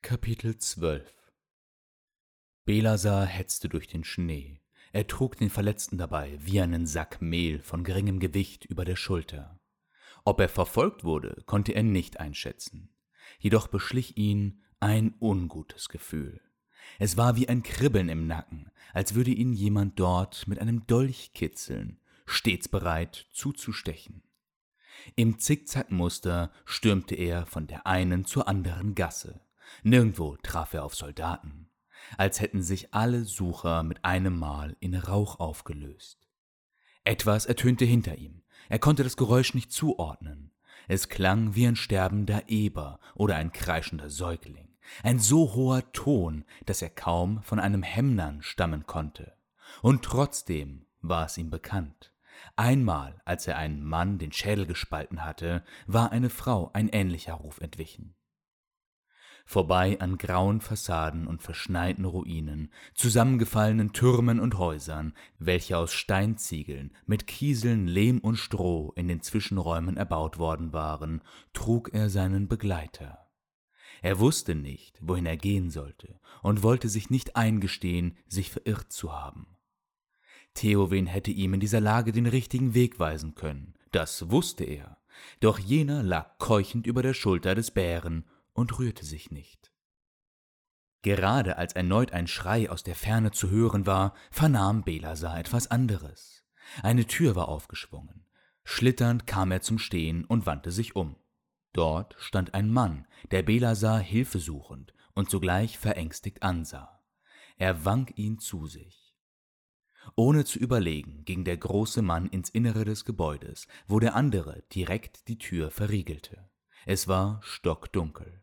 Kapitel 12 Belasar hetzte durch den Schnee. Er trug den Verletzten dabei wie einen Sack Mehl von geringem Gewicht über der Schulter. Ob er verfolgt wurde, konnte er nicht einschätzen. Jedoch beschlich ihn ein ungutes Gefühl. Es war wie ein Kribbeln im Nacken, als würde ihn jemand dort mit einem Dolch kitzeln, stets bereit zuzustechen. Im Zickzackmuster stürmte er von der einen zur anderen Gasse. Nirgendwo traf er auf Soldaten, als hätten sich alle Sucher mit einem Mal in Rauch aufgelöst. Etwas ertönte hinter ihm. Er konnte das Geräusch nicht zuordnen. Es klang wie ein sterbender Eber oder ein kreischender Säugling. Ein so hoher Ton, dass er kaum von einem Hemnern stammen konnte. Und trotzdem war es ihm bekannt. Einmal, als er einen Mann den Schädel gespalten hatte, war eine Frau ein ähnlicher Ruf entwichen. Vorbei an grauen Fassaden und verschneiten Ruinen, zusammengefallenen Türmen und Häusern, welche aus Steinziegeln mit Kieseln, Lehm und Stroh in den Zwischenräumen erbaut worden waren, trug er seinen Begleiter. Er wusste nicht, wohin er gehen sollte und wollte sich nicht eingestehen, sich verirrt zu haben. Theowen hätte ihm in dieser Lage den richtigen Weg weisen können, das wusste er, doch jener lag keuchend über der Schulter des Bären und rührte sich nicht. Gerade als erneut ein Schrei aus der Ferne zu hören war, vernahm Belasar etwas anderes. Eine Tür war aufgeschwungen. Schlitternd kam er zum Stehen und wandte sich um. Dort stand ein Mann, der Belasar hilfesuchend und zugleich verängstigt ansah. Er wank ihn zu sich. Ohne zu überlegen, ging der große Mann ins Innere des Gebäudes, wo der andere direkt die Tür verriegelte. Es war stockdunkel.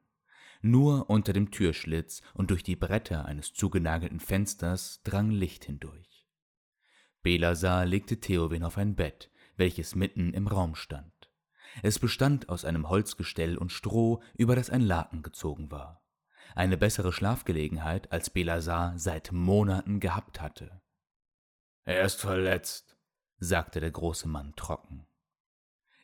Nur unter dem Türschlitz und durch die Bretter eines zugenagelten Fensters drang Licht hindurch. Belasar legte Theowin auf ein Bett, welches mitten im Raum stand. Es bestand aus einem Holzgestell und Stroh, über das ein Laken gezogen war. Eine bessere Schlafgelegenheit, als Belasar seit Monaten gehabt hatte. Er ist verletzt, sagte der große Mann trocken.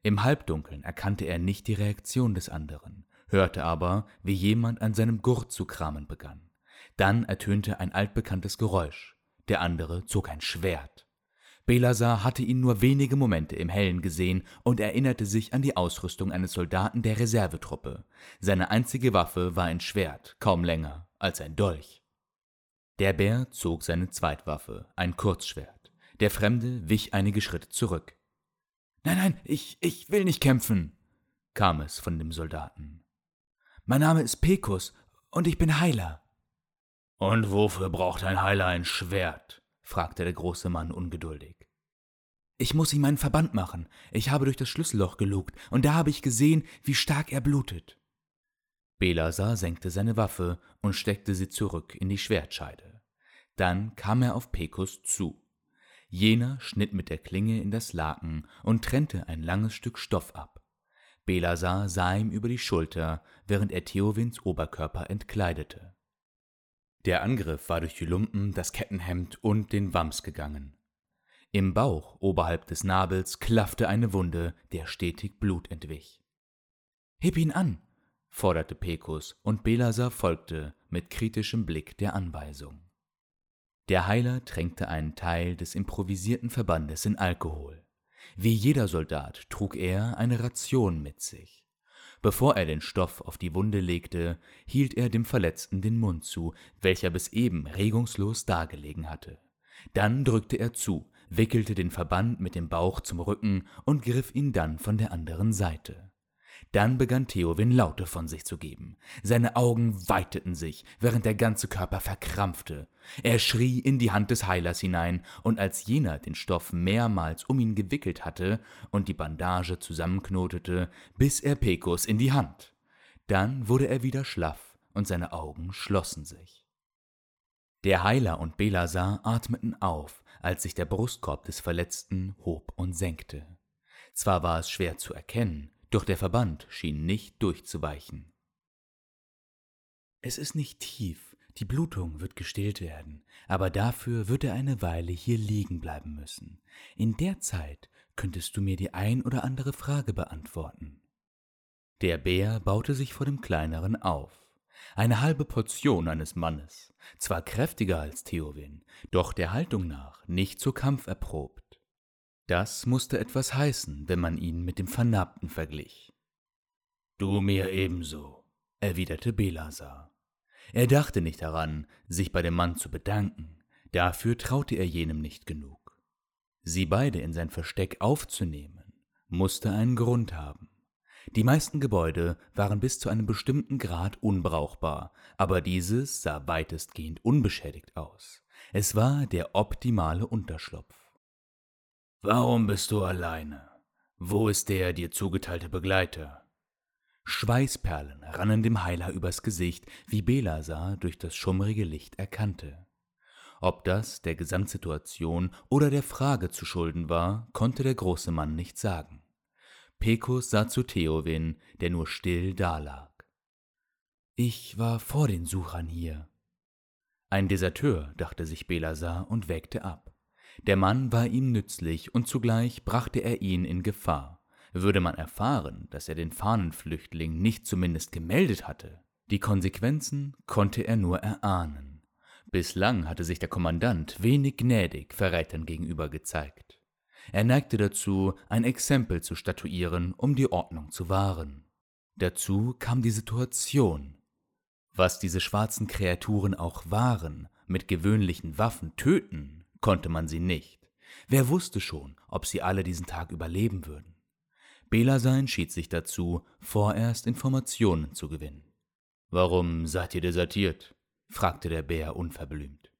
Im Halbdunkeln erkannte er nicht die Reaktion des anderen, hörte aber, wie jemand an seinem Gurt zu kramen begann. Dann ertönte ein altbekanntes Geräusch. Der andere zog ein Schwert. Belasar hatte ihn nur wenige Momente im Hellen gesehen und erinnerte sich an die Ausrüstung eines Soldaten der Reservetruppe. Seine einzige Waffe war ein Schwert, kaum länger als ein Dolch. Der Bär zog seine Zweitwaffe, ein Kurzschwert. Der Fremde wich einige Schritte zurück. Nein, nein, ich, ich will nicht kämpfen, kam es von dem Soldaten. Mein Name ist Pekus und ich bin Heiler. Und wofür braucht ein Heiler ein Schwert? fragte der große Mann ungeduldig. Ich muss ihm einen Verband machen. Ich habe durch das Schlüsselloch gelugt, und da habe ich gesehen, wie stark er blutet. Belasar senkte seine Waffe und steckte sie zurück in die Schwertscheide. Dann kam er auf Pekus zu. Jener schnitt mit der Klinge in das Laken und trennte ein langes Stück Stoff ab. Belasar sah ihm über die Schulter, während er Theowins Oberkörper entkleidete. Der Angriff war durch die Lumpen, das Kettenhemd und den Wams gegangen. Im Bauch, oberhalb des Nabels, klaffte eine Wunde, der stetig Blut entwich. Heb ihn an, forderte Pekus, und Belasar folgte mit kritischem Blick der Anweisung. Der Heiler tränkte einen Teil des improvisierten Verbandes in Alkohol. Wie jeder Soldat trug er eine Ration mit sich. Bevor er den Stoff auf die Wunde legte, hielt er dem Verletzten den Mund zu, welcher bis eben regungslos dagelegen hatte. Dann drückte er zu, wickelte den Verband mit dem Bauch zum Rücken und griff ihn dann von der anderen Seite. Dann begann Theowin Laute von sich zu geben. Seine Augen weiteten sich, während der ganze Körper verkrampfte. Er schrie in die Hand des Heilers hinein, und als jener den Stoff mehrmals um ihn gewickelt hatte und die Bandage zusammenknotete, biss er Pekos in die Hand. Dann wurde er wieder schlaff, und seine Augen schlossen sich. Der Heiler und Belasar atmeten auf, als sich der Brustkorb des Verletzten hob und senkte. Zwar war es schwer zu erkennen, doch der Verband schien nicht durchzuweichen. Es ist nicht tief, die Blutung wird gestillt werden, aber dafür wird er eine Weile hier liegen bleiben müssen. In der Zeit könntest du mir die ein oder andere Frage beantworten. Der Bär baute sich vor dem kleineren auf. Eine halbe Portion eines Mannes, zwar kräftiger als Theowin, doch der Haltung nach nicht zu Kampf erprobt. Das musste etwas heißen, wenn man ihn mit dem Vernarbten verglich. Du mir ebenso, erwiderte Belasar. Er dachte nicht daran, sich bei dem Mann zu bedanken, dafür traute er jenem nicht genug. Sie beide in sein Versteck aufzunehmen, musste einen Grund haben. Die meisten Gebäude waren bis zu einem bestimmten Grad unbrauchbar, aber dieses sah weitestgehend unbeschädigt aus. Es war der optimale Unterschlupf. Warum bist du alleine? Wo ist der dir zugeteilte Begleiter? Schweißperlen rannen dem Heiler übers Gesicht, wie Belasar durch das schummrige Licht erkannte. Ob das der Gesamtsituation oder der Frage zu schulden war, konnte der große Mann nicht sagen. Pecos sah zu Theowin, der nur still dalag. Ich war vor den Suchern hier. Ein Deserteur, dachte sich Belasar und wägte ab. Der Mann war ihm nützlich und zugleich brachte er ihn in Gefahr. Würde man erfahren, dass er den Fahnenflüchtling nicht zumindest gemeldet hatte, die Konsequenzen konnte er nur erahnen. Bislang hatte sich der Kommandant wenig gnädig Verrätern gegenüber gezeigt. Er neigte dazu, ein Exempel zu statuieren, um die Ordnung zu wahren. Dazu kam die Situation. Was diese schwarzen Kreaturen auch waren, mit gewöhnlichen Waffen töten, konnte man sie nicht. Wer wusste schon, ob sie alle diesen Tag überleben würden? Belaser entschied sich dazu, vorerst Informationen zu gewinnen. Warum seid ihr desertiert? fragte der Bär unverblümt.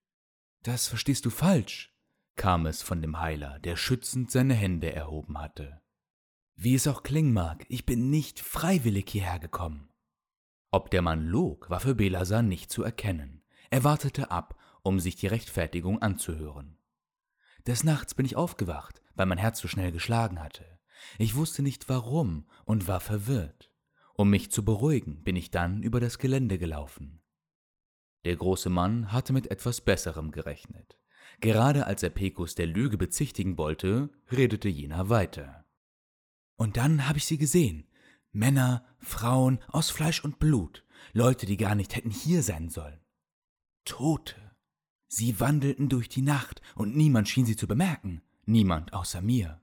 Das verstehst du falsch, kam es von dem Heiler, der schützend seine Hände erhoben hatte. Wie es auch klingen mag, ich bin nicht freiwillig hierher gekommen. Ob der Mann log, war für Belasar nicht zu erkennen. Er wartete ab, um sich die Rechtfertigung anzuhören. Des Nachts bin ich aufgewacht, weil mein Herz so schnell geschlagen hatte. Ich wusste nicht warum und war verwirrt. Um mich zu beruhigen, bin ich dann über das Gelände gelaufen. Der große Mann hatte mit etwas Besserem gerechnet. Gerade als er Pekus der Lüge bezichtigen wollte, redete jener weiter. Und dann habe ich sie gesehen. Männer, Frauen aus Fleisch und Blut, Leute, die gar nicht hätten hier sein sollen. Tote. Sie wandelten durch die Nacht, und niemand schien sie zu bemerken, niemand außer mir.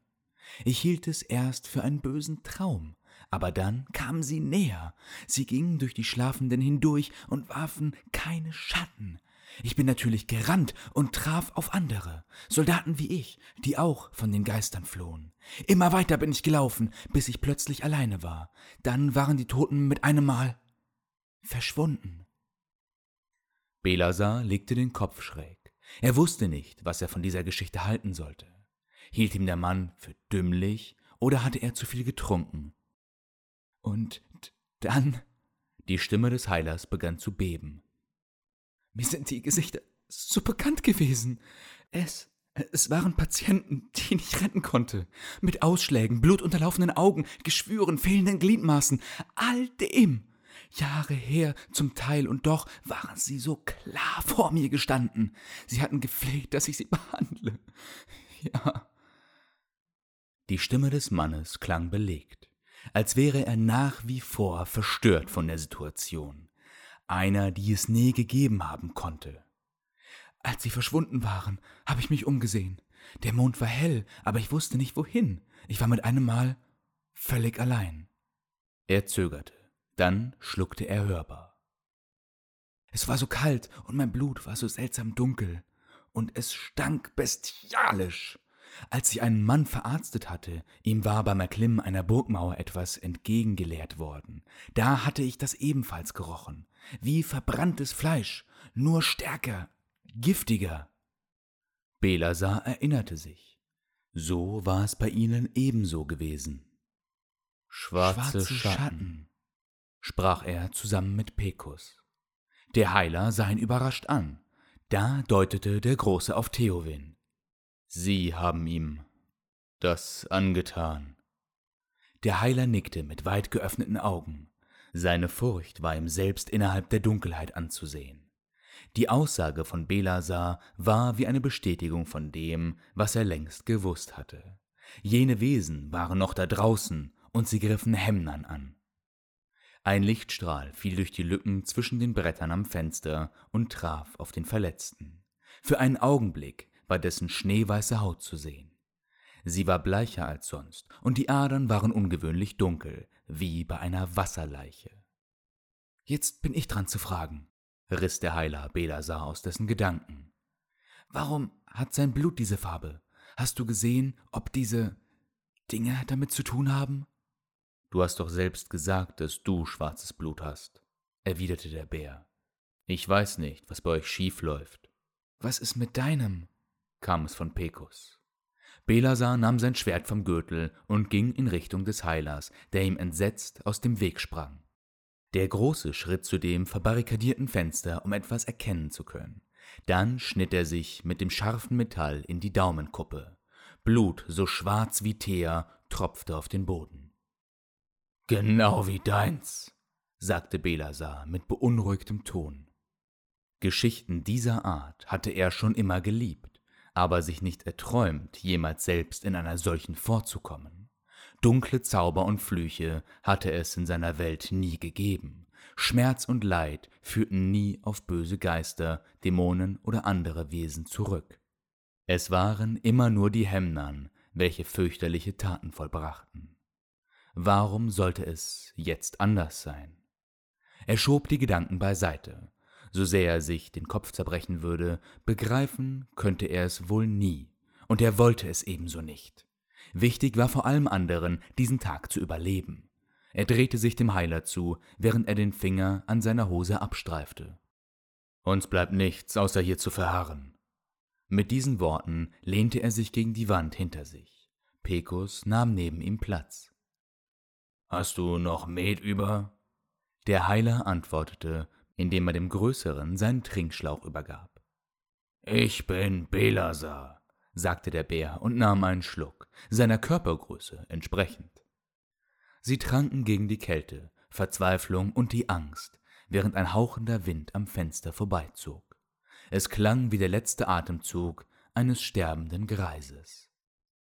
Ich hielt es erst für einen bösen Traum, aber dann kamen sie näher. Sie gingen durch die Schlafenden hindurch und warfen keine Schatten. Ich bin natürlich gerannt und traf auf andere, Soldaten wie ich, die auch von den Geistern flohen. Immer weiter bin ich gelaufen, bis ich plötzlich alleine war. Dann waren die Toten mit einem Mal verschwunden. Belasar legte den Kopf schräg. Er wusste nicht, was er von dieser Geschichte halten sollte. Hielt ihm der Mann für dümmlich oder hatte er zu viel getrunken? Und dann. Die Stimme des Heilers begann zu beben. Mir sind die Gesichter so bekannt gewesen. Es, es waren Patienten, die ich retten konnte. Mit Ausschlägen, blutunterlaufenden Augen, Geschwüren, fehlenden Gliedmaßen, all dem. Jahre her zum Teil, und doch waren sie so klar vor mir gestanden. Sie hatten gefleht, dass ich sie behandle. Ja. Die Stimme des Mannes klang belegt, als wäre er nach wie vor verstört von der Situation einer, die es nie gegeben haben konnte. Als sie verschwunden waren, habe ich mich umgesehen. Der Mond war hell, aber ich wusste nicht wohin. Ich war mit einem Mal völlig allein. Er zögerte, dann schluckte er hörbar. Es war so kalt und mein Blut war so seltsam dunkel und es stank bestialisch. Als ich einen Mann verarztet hatte, ihm war beim Erklimmen einer Burgmauer etwas entgegengeleert worden. Da hatte ich das ebenfalls gerochen, wie verbranntes Fleisch, nur stärker, giftiger. Belasar erinnerte sich. So war es bei ihnen ebenso gewesen. Schwarze, Schwarze Schatten, Schatten, sprach er zusammen mit Pekus. Der Heiler sah ihn überrascht an. Da deutete der Große auf Theowin. Sie haben ihm das angetan. Der Heiler nickte mit weit geöffneten Augen. Seine Furcht war ihm selbst innerhalb der Dunkelheit anzusehen. Die Aussage von Belasar war wie eine Bestätigung von dem, was er längst gewusst hatte. Jene Wesen waren noch da draußen und sie griffen Hemnern an. Ein Lichtstrahl fiel durch die Lücken zwischen den Brettern am Fenster und traf auf den Verletzten. Für einen Augenblick war dessen schneeweiße Haut zu sehen. Sie war bleicher als sonst, und die Adern waren ungewöhnlich dunkel, wie bei einer Wasserleiche. Jetzt bin ich dran zu fragen, riss der Heiler Belasar aus dessen Gedanken. Warum hat sein Blut diese Farbe? Hast du gesehen, ob diese Dinge damit zu tun haben? Du hast doch selbst gesagt, dass du schwarzes Blut hast, erwiderte der Bär. Ich weiß nicht, was bei euch schief läuft. Was ist mit deinem? kam es von Pekus. Belasar nahm sein Schwert vom Gürtel und ging in Richtung des Heilers, der ihm entsetzt aus dem Weg sprang. Der Große schritt zu dem verbarrikadierten Fenster, um etwas erkennen zu können. Dann schnitt er sich mit dem scharfen Metall in die Daumenkuppe. Blut, so schwarz wie Teer, tropfte auf den Boden. Genau wie deins, sagte Belasar mit beunruhigtem Ton. Geschichten dieser Art hatte er schon immer geliebt, aber sich nicht erträumt, jemals selbst in einer solchen vorzukommen. Dunkle Zauber und Flüche hatte es in seiner Welt nie gegeben. Schmerz und Leid führten nie auf böse Geister, Dämonen oder andere Wesen zurück. Es waren immer nur die Hemnern, welche fürchterliche Taten vollbrachten. Warum sollte es jetzt anders sein? Er schob die Gedanken beiseite so sehr er sich den Kopf zerbrechen würde, begreifen könnte er es wohl nie, und er wollte es ebenso nicht. Wichtig war vor allem anderen, diesen Tag zu überleben. Er drehte sich dem Heiler zu, während er den Finger an seiner Hose abstreifte. Uns bleibt nichts, außer hier zu verharren. Mit diesen Worten lehnte er sich gegen die Wand hinter sich. Pekus nahm neben ihm Platz. Hast du noch Met über? Der Heiler antwortete indem er dem Größeren seinen Trinkschlauch übergab. Ich bin Belasar, sagte der Bär und nahm einen Schluck, seiner Körpergröße entsprechend. Sie tranken gegen die Kälte, Verzweiflung und die Angst, während ein hauchender Wind am Fenster vorbeizog. Es klang wie der letzte Atemzug eines sterbenden Greises.